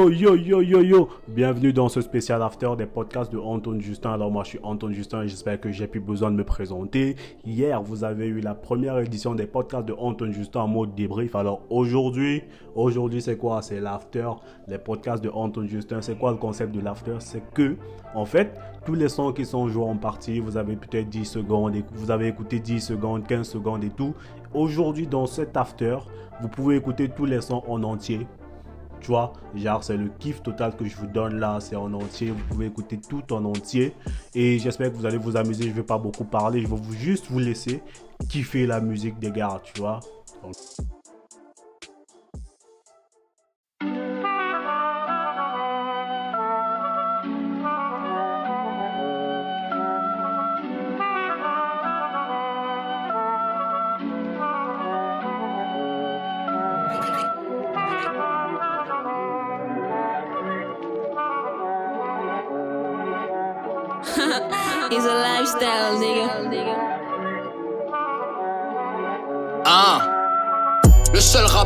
Yo yo yo yo yo Bienvenue dans ce spécial after des podcasts de Anton Justin. Alors moi je suis Anton Justin et j'espère que j'ai plus besoin de me présenter. Hier vous avez eu la première édition des podcasts de Anton Justin en mode débrief. Alors aujourd'hui, aujourd'hui c'est quoi? C'est l'after, les podcasts de Anton Justin. C'est quoi le concept de l'after? C'est que en fait tous les sons qui sont joués en partie, vous avez peut-être 10 secondes, vous avez écouté 10 secondes, 15 secondes et tout. Aujourd'hui dans cet after, vous pouvez écouter tous les sons en entier tu vois, genre c'est le kiff total que je vous donne là, c'est en entier, vous pouvez écouter tout en entier et j'espère que vous allez vous amuser, je vais pas beaucoup parler, je vais vous, juste vous laisser kiffer la musique des gars, tu vois. It's a lifestyle, nigga.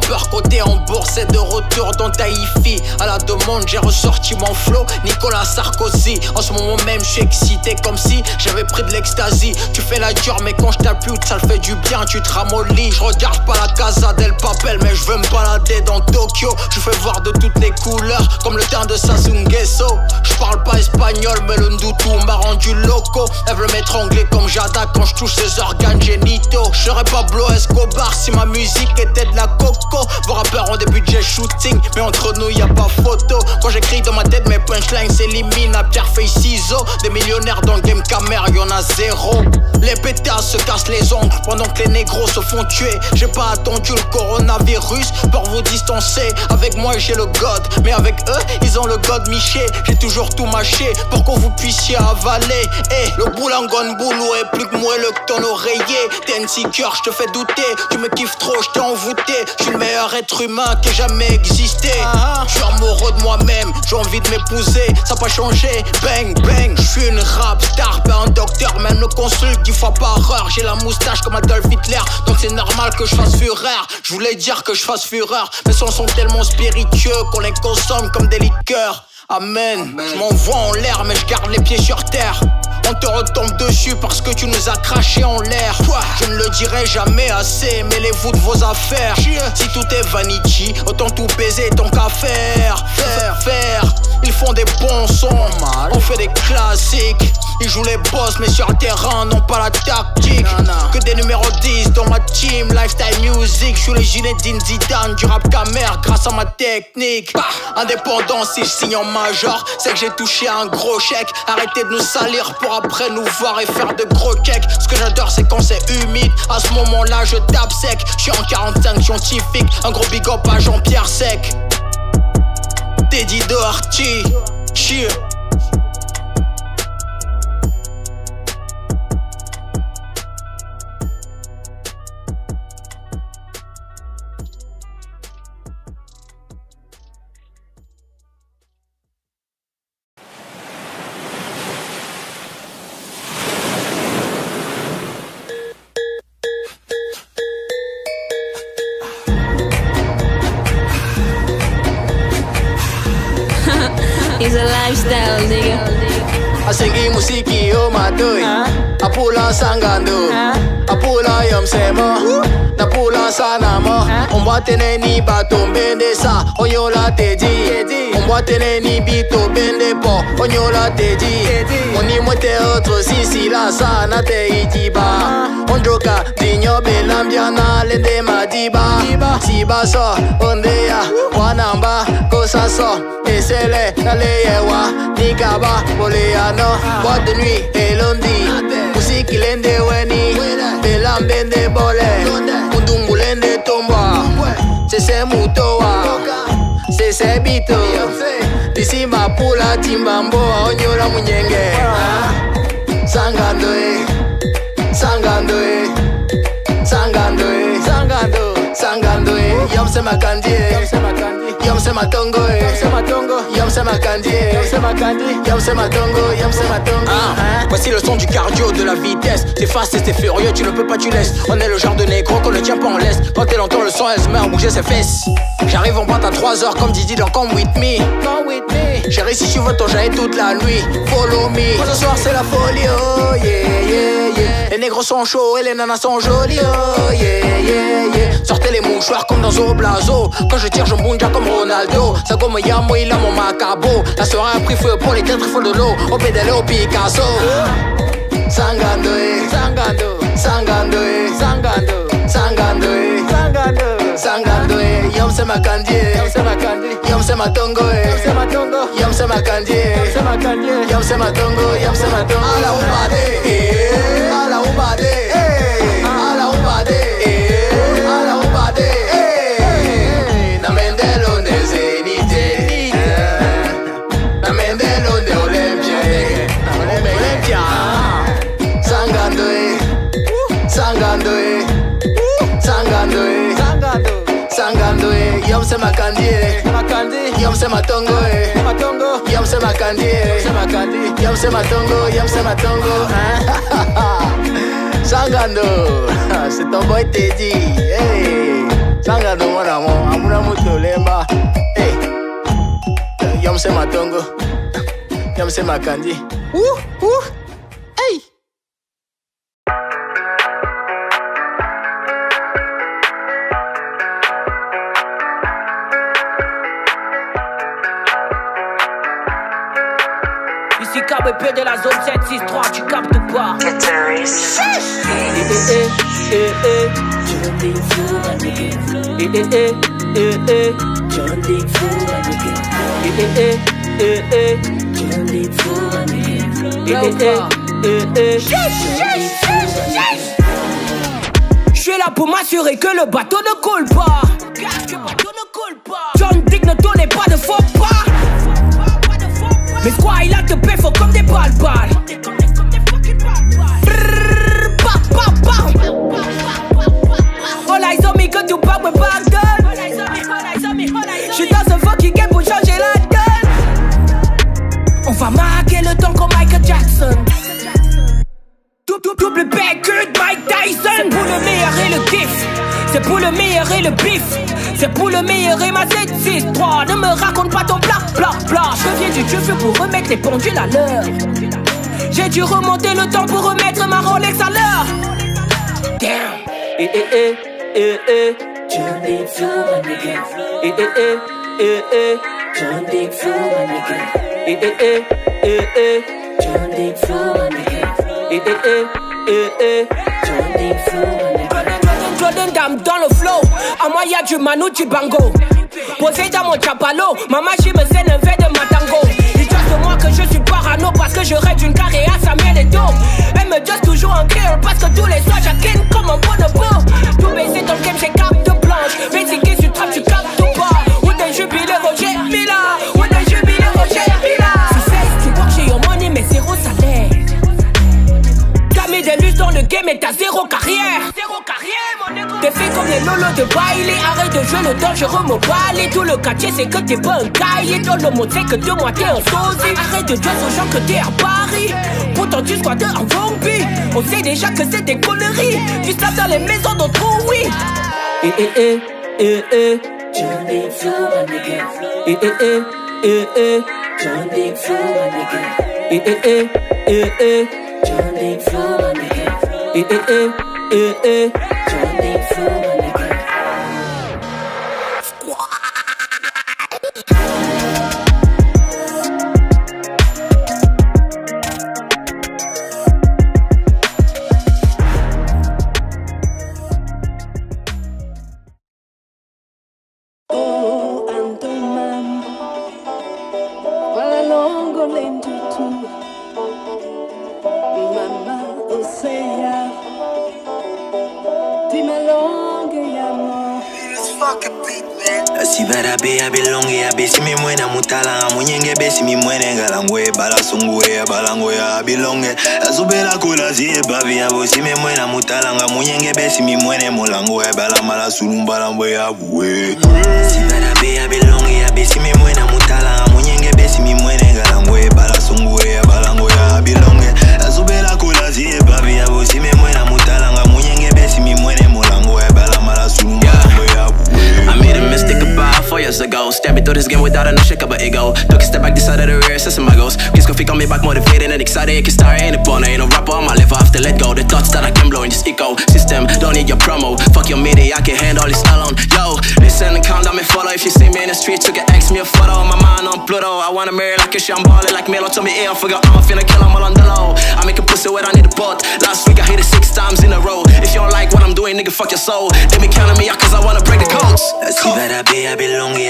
Rappeur côté en bourse est de retour dans Taïfi À la demande j'ai ressorti mon flow Nicolas Sarkozy. En ce moment même je suis excité comme si j'avais pris de l'ecstasy Tu fais la dure mais quand je t'appuie ça le fait du bien tu te ramollis. Je regarde pas la casa del papel mais je veux me balader dans Tokyo. Je fais voir de toutes les couleurs comme le teint de Sasungeso Je parle pas espagnol mais le ndoutou m'a rendu loco. Elle veut m'étrangler comme Jada quand je touche ses organes génitaux. Je serais pas Blo Escobar si ma musique était de la coco. Vos rappeurs ont des budgets shooting, mais entre nous y a pas photo. Quand j'écris dans ma tête, mes punchlines s'éliminent à pierre feuille ciseaux. Des millionnaires dans le game camera, y'en a zéro. Les pétards se cassent les ongles pendant que les négros se font tuer. J'ai pas attendu le coronavirus pour vous distancer. Avec moi j'ai le god, mais avec eux ils ont le god miché. J'ai toujours tout mâché pour que vous puissiez avaler. Eh, le boulangon boulot est plus que moelleux que ton oreiller. T'es une je te fais douter. Tu me kiffes trop, je t'ai envoûté. Meilleur être humain qui ait jamais existé. Je suis amoureux de moi-même, j'ai envie de m'épouser. Ça n'a pas changé, bang bang. Je suis une rap star, pas un docteur. Même le consul dix fois par heure. J'ai la moustache comme Adolf Hitler, donc c'est normal que je fasse fureur. Je voulais dire que je fasse fureur. Mes sons sont tellement spiritueux qu'on les consomme comme des liqueurs. Amen. Je m'envoie en l'air, mais je garde les pieds sur terre. On te retombe dessus parce que tu nous as craché en l'air. Je ne le dirai jamais assez, mêlez-vous de vos affaires. Si tout est vanity, autant tout baiser tant qu'à faire. Faire, faire. Ils font des bons sons, on fait des classiques. Ils jouent les boss, mais sur le terrain, non pas la tactique. Que des numéros 10 dans ma team, lifestyle music. Je suis le gilet Zidane du rap camère grâce à ma technique. Indépendant, si je signe en major, c'est que j'ai touché un gros chèque. Arrêtez de nous salir pour après nous voir et faire de gros cakes. Ce que j'adore, c'est quand c'est humide. À ce moment-là, je tape sec. Je suis en 45 scientifique. Un gros big up à Jean-Pierre Sec. Teddy Doherty. Cheer. Apula sangando Apula yom semo. Na pula sana mo. Omwa tene ni bato mbende sa. Onyola teji. Omwa tene ni bito bende po. Onyola teji. Oni mwete otro sisi la sa na te itiba Ondroka dinyo belambia na lende madiba Siba so ondeya Wanamba kosa so Esele na leyewa Nikaba boleano Boîte de nuit et lundi Musiki lende weni Belambende bole. Mundungu lende tomba Sese mutoa Sese bito Disimba pula timbamboa Onyola munyenge Sangando eh. Sangando eh. Sangando eh. Sangando Sangando eh. Yom se makandi eh Yom se matongo eh Yom se makandi eh Yom se matongo Yom se matongo Voici le son du cardio, de la vitesse. C'est fast et c'est furieux, tu ne peux pas, tu laisses. On est le genre de négro qu'on ne tient pas en laisse. Quand elle entend le son, elle se met à bouger ses fesses. J'arrive en boîte à 3h comme Didi dans Come With Me. Come With Me. Chérie, si tu veux ton toute la nuit. Follow me. Pour ce soir, c'est la folie, oh yeah, yeah, yeah. Les négros sont chauds et les nanas sont jolies, oh yeah. Mouchoirs comme dans Zoblazo. Quand je tire, je bouge comme Ronaldo. Ça comme Yamo, il a mon macabo. La soirée a pris feu pour les il faut de l'eau. Au pédale au Picasso. Sangando, eh. Sangando. Sangando, eh. Sangando. Sangando, eh. Sangando. Sangando, eh. Yom se makandie. Yom se makandie. Yom se matongo, eh. Yom se matongo. Yom se makandie. Yom se makandie. Yom se matongo. Yom se matongo. Ala ubade, eh. Ala mse makandi yo mse matongo yo mse makandi yo mse matongo yo mse matongo sangando. C'est ton boy tedi hey. Eh. sangando mwana mo amuna mutu olemba hey. yo mse matongo yo mse makandi uh, uh. Eh, eh, eh, eh, eh. Eh, eh, eh, eh, eh. Eh, eh, eh, eh, eh. Je suis là pour m'assurer que le bateau ne coule pas. John Dick ne donnait pas de faux pas. Mais quoi, il a te paix faux comme des balles pour le bif. C'est pour le meilleur et ma 763. Ne me raconte pas ton bla bla bla. Je viens du Dieu pour remettre les pendules à l'heure. J'ai dû remonter le temps pour remettre ma Rolex à l'heure. Damn. Eh eh eh eh eh. Eh eh eh eh eh. Eh eh eh eh eh. Eh eh eh eh eh. Jordan, Jordan Dam dans le flow. À moi y'a du Manu Bango. Posé dans mon chapalo, ma machine me scène un verre de matango. Ils disent de moi que je suis parano parce que je rêve d'une carrière à Samuel et dos. Elle me just toujours en kill parce que tous les soirs j'accline comme un bonobo. Tout baisser dans le game, j'ai carte blanche. Basic sur trap, tu captes ou pas? Ou des jubilés Roger Mila. Ou des jubilés Roger Mila. Tu vois que j'ai your money mais zéro salaire. T'as mis des lustres dans le game et t'as zéro carrière. Zéro carrière. T'es fait comme les lolos de baile. Arrête de jouer le dangereux mobile. Tout le quartier, c'est que t'es pas un cahier. Dans le monde, c'est que deux mois t'es un sosie. Arrête de dire aux gens que t'es à Paris. Pourtant, tu squattes en zombie. On sait déjà que c'est des conneries. Tu slaps dans les maisons d'autrui, oui. Eh eh eh eh eh. Eh eh eh eh eh. Eh eh eh eh eh. Eh eh eh eh eh. Oh, ya bo si me mutalanga munyenge be si mi muere molango eh, bala mala sulumbala mbo ya buwe eh. si bara be ya si me mutalanga munyenge si ngalango eh, low. Took a step back, decided to rear, assessing my goals. Qu'on fait quand mes back motivated and excited? Can start ain't a born, ain't no rapper on my level. I have to let go. The thoughts that I can blow in this ecosystem. Don't need your promo. Fuck your media, I can handle this alone. Yo, listen and count down me follow. If you see me in the street, took an X, me a photo. My mind on Pluto. I wanna marry like a shit, I'm ballin' like Melo. Told me, yeah, I forgot I'm finna kill, I'm all on the low. I make a pussy wet, I need a butt. Last week I hit it six times in a row. If you don't like what I'm doing, nigga, fuck your soul. They be counting me out cause I wanna break the codes. Sibara be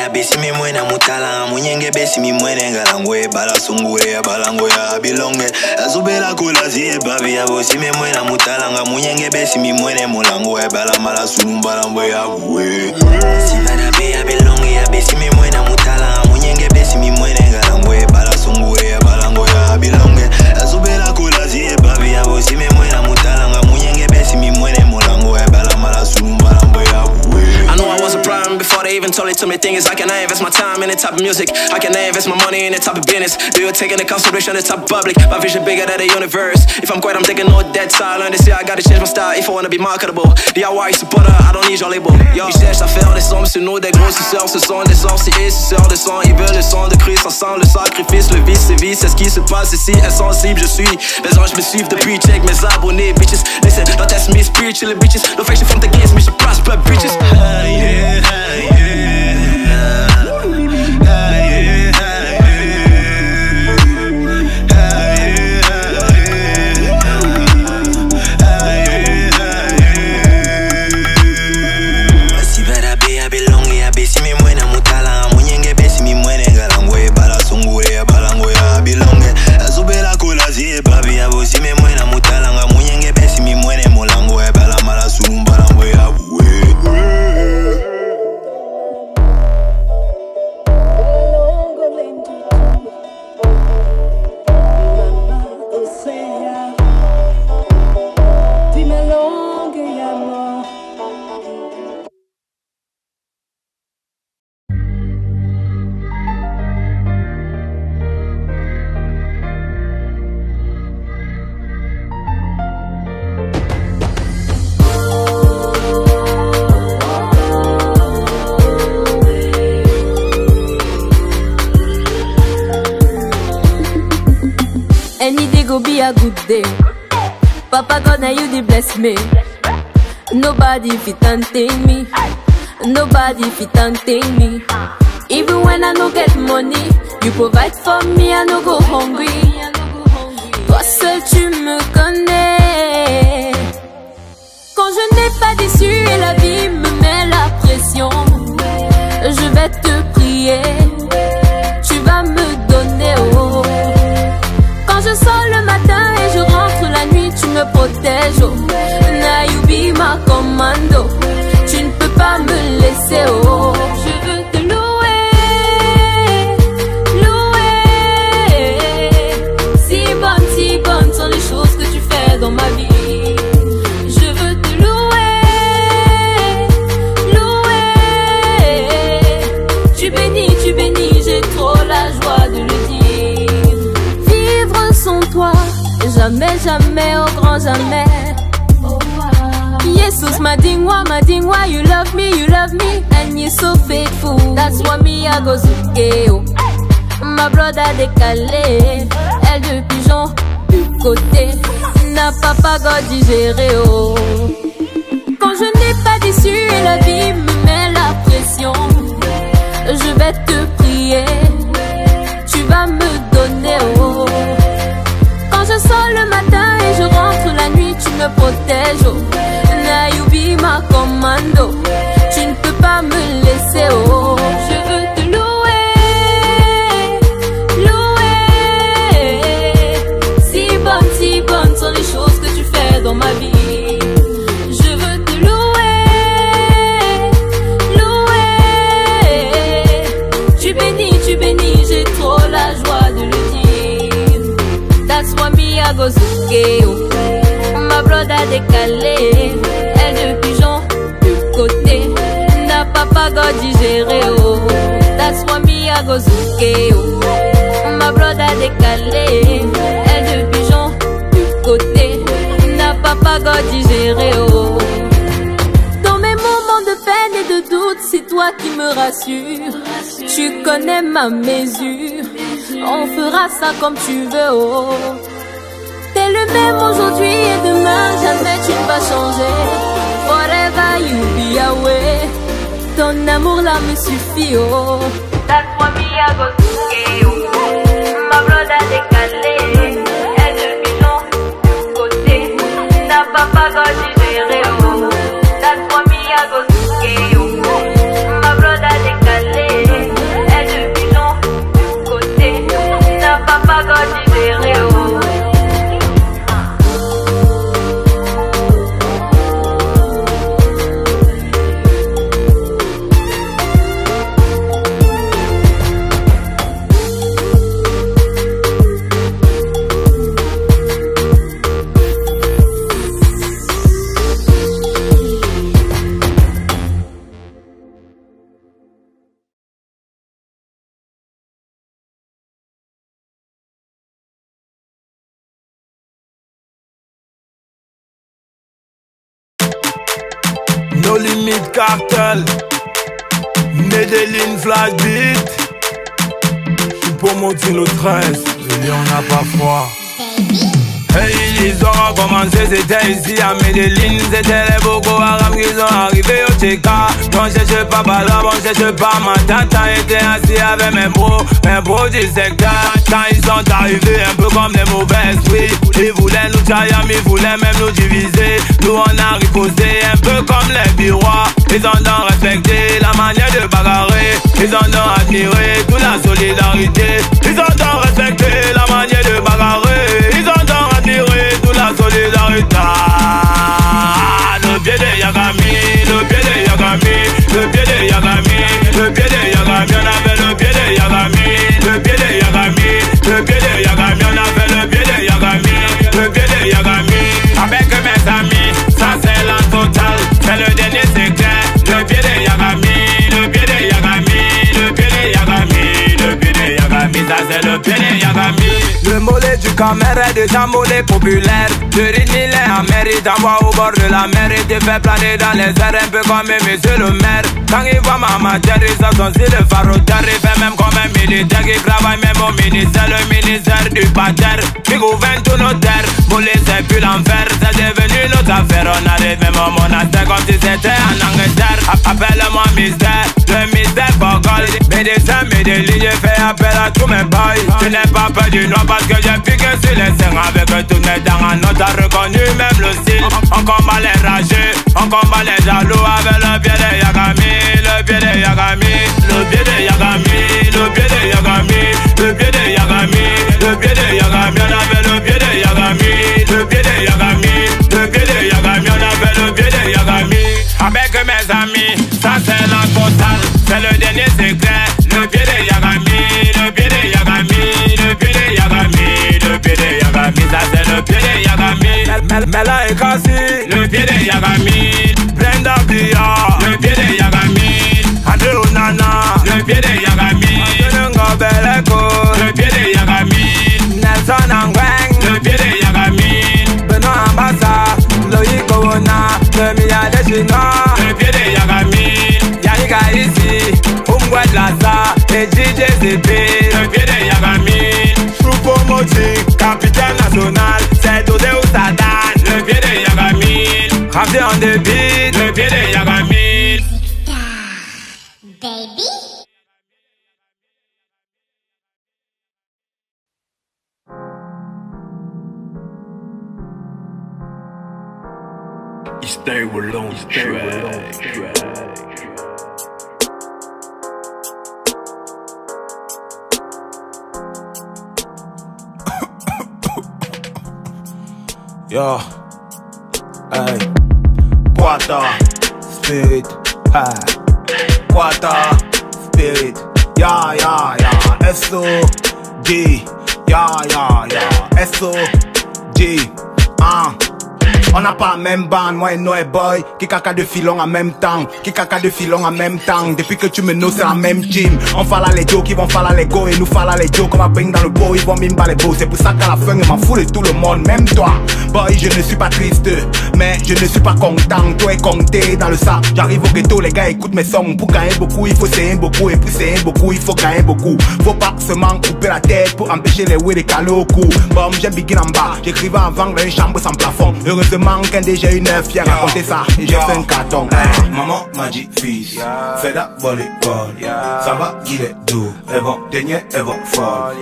ya besi mi mwena mutala munyenge besi mi mwene ngalangwe balasungule balangweya bilonge azubela kolazie babi ya bosi mi mwena mutalanga munyenge besi mi mwene mulangwe balamala sunu balambweya buwe sibadabe ya bilonge ya besi mi mwena mutala munyenge besi mi mwene ngalangwe. Me. Thing is, I can I invest my time in the type of music. I can I invest my money in the type of business. Do you take into consideration the type of public? My vision bigger than the universe. If I'm great, I'm taking no dead silent. They say I gotta change my style if I wanna be marketable. The DIY supporter, I don't need your label. Yo, ils cherchent à faire des sommes nous, des grossisseurs. Ce sont des sorciers, ce sont des. Ils veulent le son de Christ ensemble, le sacrifice, le vice, c'est vie. C'est ce qui se passe ici, insensible, je suis. Les anges me suivent depuis, check mes abonnés, bitches. Listen, don't test me spiritually, bitches. No fiction from the games, go be a good day. Papa God, now you the bless me. Nobody fit untain me. Nobody fit untain me. Even when I no get money, you provide for me, I no go hungry. Toi seul tu me connais. Quand je n'ai pas déçu et la vie me met la pression, je vais te prier. Tu vas me protèges. Oh. Now my commando. Tu ne peux pas me laisser. Oh. Jamais. Jesus, my ding why, my ding why you love me, you love me, and you're so faithful. That's why me I go zukeo. Ma brother décalé, elle de pigeon du côté, n'a pas pas God digéré oh. Quand je n'ai pas d'issue et la vie me met la pression, je vais te prier, le matin et je rentre la nuit, tu me protèges oh. Be my commando, tu ne peux pas me laisser oh. Je veux te louer, louer. Si bonne, si bonne sont les choses que tu fais dans ma vie. Zukeo. Ma brother décalé, elle de pigeon du côté. N'a pas God digéré oh. That's why me I go zukeo. Ma brother décalé, elle de pigeon du côté. N'a pas God digéré oh. Dans mes moments de peine et de doute, c'est toi qui me rassure, tu connais ma mesure. On fera ça comme tu veux, oh. T'es le même aujourd'hui et demain, jamais tu ne vas changer. Forever you be away. Ton amour là me suffit, oh. That's why me I go to My brother décalé, elle de bidon, côté. Ta papa go Limit cartel. Medellin flash beat. J'suis pour monter le 13 Je dis on n'a pas froid Hey, ils ont commencé, c'était ici à Medellin C'était les Boko Haram qui sont arrivés au Tcheka Bon, cherche pas Bala, bon, cherche pas ma tata Était assis avec mes bros, mes bros du secteur Quand ils sont arrivés, un peu comme des mauvais esprits. Ils voulaient nous tailler, ils voulaient même nous diviser. Nous on a riposté, un peu comme les birois. Ils ont donc respecté la manière de bagarrer. Ils ont donc admiré toute la solidarité. Ils ont donc respecté Yagami mollet du caméra déjà mollet populaire Le rythme il est amer, au bord de la mer. Il te fait planer dans les airs un peu comme monsieur le maire Quand il voit ma matière, il style de farotaire Il fait même comme un militaire qui travaille même au ministère Le ministère du pater qui gouverne tous nos terres Mollet c'est plus l'enfer, c'est devenu notre affaire On arrive même au monastère comme si c'était en Angleterre Appelle-moi mystère, le mystère Bogol Médecin, Medellin, j'ai fait appel à tous mes boys Tu n'es pas peur du noir parce que j'ai piqué sur les seins Avec tous mes dents en note, t'as reconnu même le style. On combat les rageux, on combat les jaloux Avec le pied de Yagami, le pied de Yagami Le pied de Yagami, Mel- le pied de Yagami. Brenda Bia, le pied de Yagami. André Onana, le pied de Yagami. Antonio Beleko, le pied de Yagami. Nelson Angweng, le pied de Yagami. Benoît Ambassa, Loïc Owona, le milliard de Chinois, le pied de Yagami. Yannick Aïssi, Umgwed Laza et DJ CP, le pied de Yagami. Choupo Moti, capitaine national, Yagami Ramsey on the beat, le pied de Yagami Baby? Stay with on track. Yo, hey, Quata, Spirit, hey, Quata, Spirit, ya, ya, ya, S-O-G, ya, ya, ya, S-O-G, ah. On n'a pas même bande, moi et Noé Boy Qui caca de filon en même temps Qui caca de filon en même temps Depuis que tu me know c'est la même team On fala les Joe qui vont fala les go Et nous fala les Joe qu'on va bring dans le beau Ils vont mimba les beaux C'est pour ça qu'à la fin il m'en fout de tout le monde Même toi Boy, je ne suis pas triste, mais je ne suis pas content. Toi est compté dans le sac. J'arrive au ghetto, les gars écoutent mes sons. Pour gagner beaucoup, il faut saigner beaucoup. Et pour saigner beaucoup, il faut gagner beaucoup. Faut pas seulement couper la tête pour empêcher les oui les calots au cou. Bon, j'aime begin en bas. J'écrivais avant dans une chambre sans plafond. Heureusement qu'un déjà une neuf fier raconter ça. Et j'ai fait un carton. Hey, maman m'a dit fils, fais d'abord l'école. Ça va, il est doux. Elles vont tenir, elles vont folles.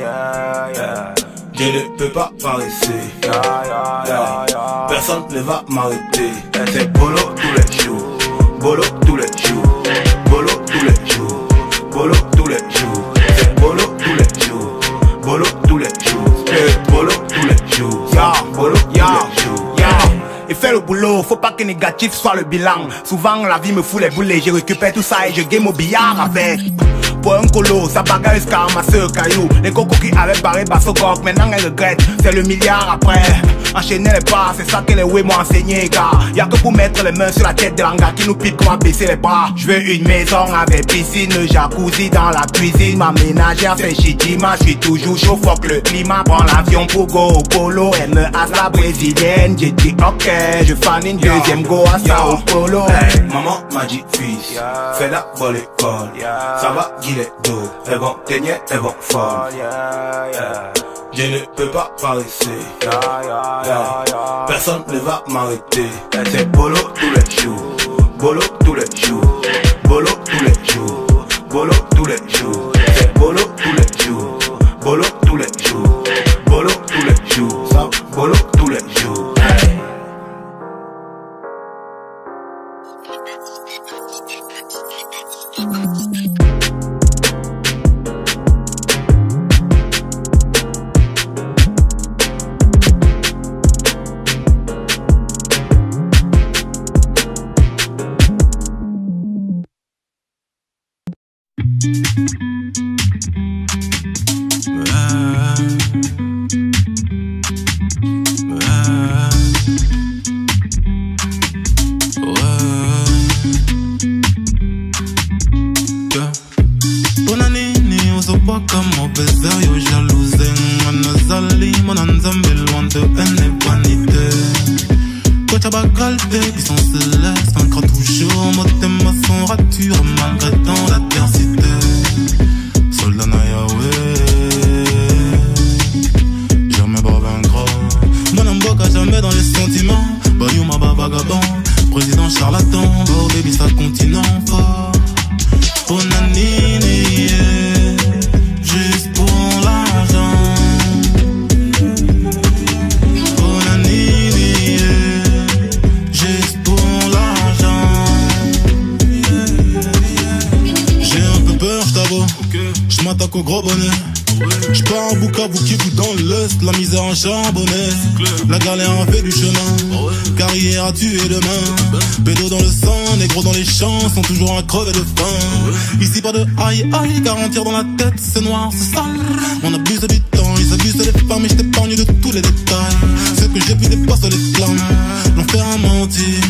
Je ne peux pas paresser. Yeah. Personne ne va m'arrêter. C'est bolo tous les jours. Bolo tous les jours. Bolo tous les jours. Le boulot, faut pas que négatif soit le bilan. Souvent la vie me fout les boulets, je récupère tout ça et je game au billard avec. Pour un colo, ça bagarre jusqu'à ramasser le caillou. Les cocos qui avaient barré basso coq, maintenant elles regrettent. C'est le milliard après. Enchaîner les pas, c'est ça que les ouais m'ont enseigné, car y'a que pour mettre les mains sur la tête de l'anga qui nous pique comment baisser les bras. Je veux une maison avec piscine, jacuzzi dans la cuisine. Ma ménagère fait chitima, je suis toujours chaud, fuck le climat. Prends l'avion pour go au polo, elle me hasse la brésilienne. J'ai dit ok, je fan une deuxième go à Sao Paulo. Hey, maman m'a dit fils, fais d'abord l'école. Ça va, il est dos. Elles vont tenir, elles vont folles. Je ne peux pas paresser. Yeah. Personne ne va m'arrêter. C'est bolo tous les jours. Bolo tous les jours. Bolo tous les jours. Bolo tous les jours. J'm'attaque au gros bonnet. J'pars en bouka-bouki dans l'Est, la misère en charbonnet. La galère a fait du chemin, carrière a tué demain. Pédo dans le sang, négro dans les champs, sont toujours à crever de faim. Ici pas de aïe aïe, garantir dans la tête, c'est noir, c'est sale. On abuse du temps, ils abusent des femmes, et je t'épargne de tous les détails. Ce que j'ai vu dépasse les flammes, l'enfer a menti.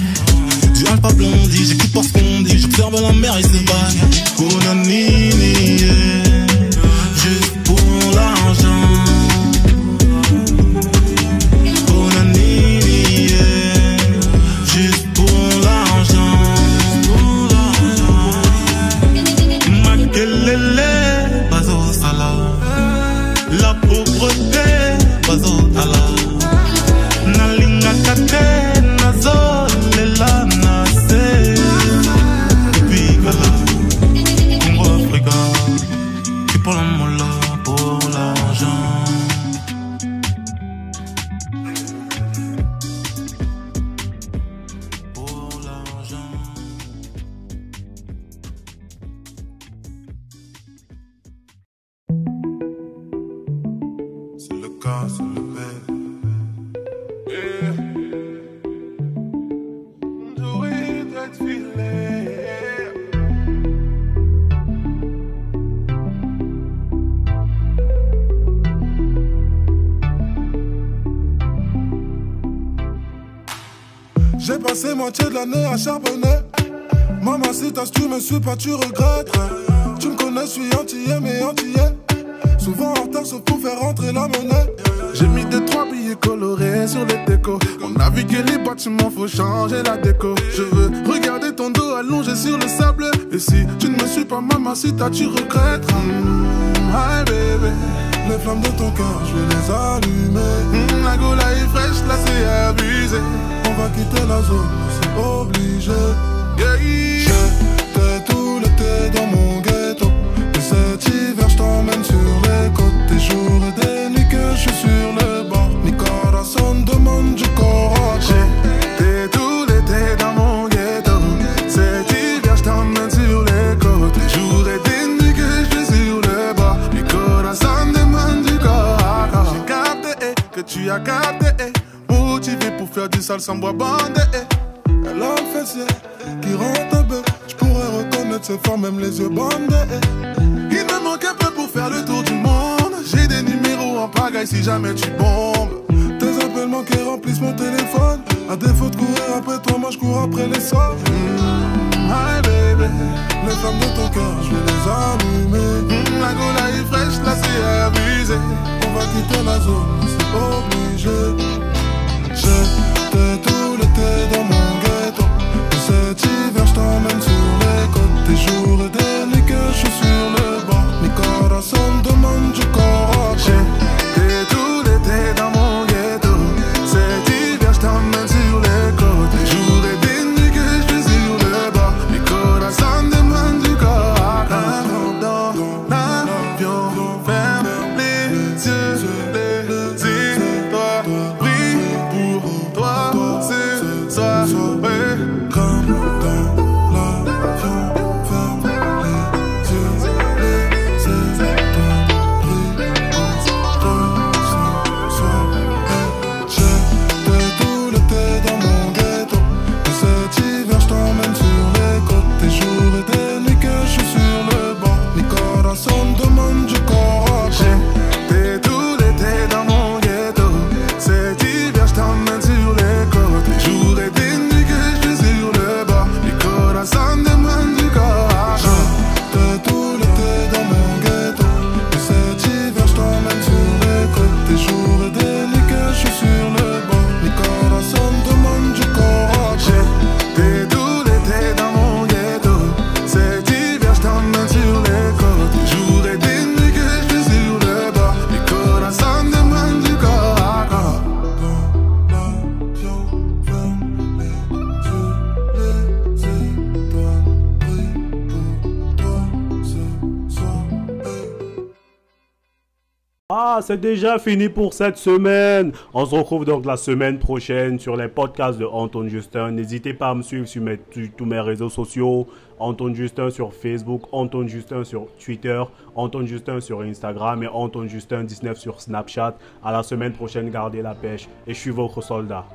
Du alpha blondi, j'écoute pas ce qu'on dit, j'observe la mer, il se baille. Konanini, yeah, juste pour l'année à charbonner. Maman, si t'as tu me suis pas, tu regrettes. Tu me connais, je suis antillais, mais antillais. Souvent en retard, sauf pour faire rentrer la monnaie. J'ai mis deux, trois billets colorés sur les décos. On a vu que les bâtiments, faut changer la déco. Je veux regarder ton dos allongé sur le sable. Et si tu ne me suis pas, maman, si t'as, tu regrettes. Mm, hi, baby. Les flammes de ton cœur, je vais les allumer. Mm, la gola est fraîche, là c'est abusé. On va quitter la zone, c'est obligé. T'ai tout l'été dans mon ghetto. Et cet hiver, je t'emmène sur les côtes. Des jours et des nuits que je suis sur le bord. Mi corazon demande du corps. J'étais tout l'été dans mon ghetto. Cet hiver, je t'emmène sur les côtes. Des jours et des nuits que je suis sur le bord. Mi corazon demande du corps. J'ai capté que tu as capté. Eh. Du sale sans bois bandé. eh. Elle a le fessier qui rentre bête. Je pourrais reconnaître ses formes, même les yeux bandés. Il me manque un peu pour faire le tour du monde. J'ai des numéros en pagaille si jamais tu bombes. Tes appels manqués remplissent mon téléphone. À défaut de courir après toi, moi je cours après les sorts. Hi baby, les flammes de ton cœur, je vais les allumer. Mm, la gola est fraîche, là c'est abusé. On va quitter la zone, c'est obligé. J'étais tout l'été dans mon ghetto. Et cet hiver, je t'emmène sur les côtes. Des jours et des nuits que je suis sur le bord. Mi corazon demande du corps. Ah, c'est déjà fini pour cette semaine. On se retrouve donc la semaine prochaine sur les podcasts de Anton Justin. N'hésitez pas à me suivre sur tous mes réseaux sociaux. Anton Justin sur Facebook, Anton Justin sur Twitter, Anton Justin sur Instagram et Anton Justin 19 sur Snapchat. À la semaine prochaine, gardez la pêche et je suis votre soldat.